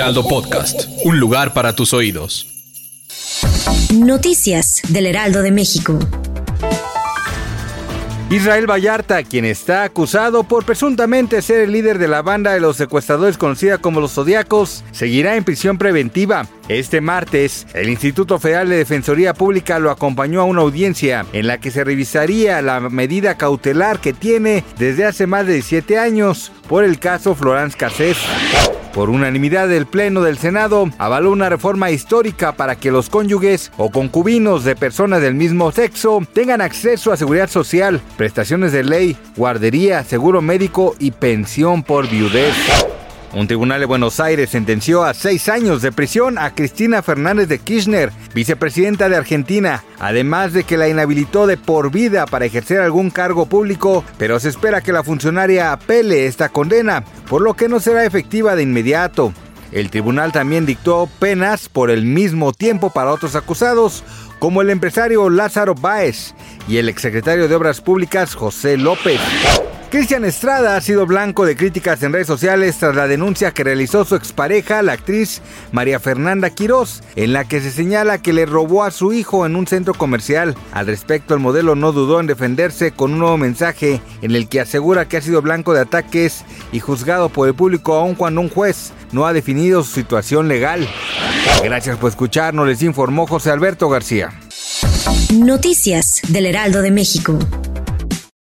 Heraldo Podcast, un lugar para tus oídos. Noticias del Heraldo de México. Israel Vallarta, quien está acusado por presuntamente ser el líder de la banda de los secuestradores conocida como los Zodiacos, seguirá en prisión preventiva. Este martes, el Instituto Federal de Defensoría Pública lo acompañó a una audiencia en la que se revisaría la medida cautelar que tiene desde hace más de 17 años por el caso Florence Cassés. Por unanimidad del Pleno del Senado, avaló una reforma histórica para que los cónyuges o concubinos de personas del mismo sexo tengan acceso a seguridad social, prestaciones de ley, guardería, seguro médico y pensión por viudez. Un tribunal de Buenos Aires sentenció a seis años de prisión a Cristina Fernández de Kirchner, vicepresidenta de Argentina, además de que la inhabilitó de por vida para ejercer algún cargo público, pero se espera que la funcionaria apele esta condena, por lo que no será efectiva de inmediato. El tribunal también dictó penas por el mismo tiempo para otros acusados, como el empresario Lázaro Báez y el exsecretario de Obras Públicas José López. Cristian Estrada ha sido blanco de críticas en redes sociales tras la denuncia que realizó su expareja, la actriz María Fernanda Quirós, en la que se señala que le robó a su hijo en un centro comercial. Al respecto, el modelo no dudó en defenderse con un nuevo mensaje en el que asegura que ha sido blanco de ataques y juzgado por el público aun cuando un juez no ha definido su situación legal. Gracias por escucharnos, les informó José Alberto García. Noticias del Heraldo de México.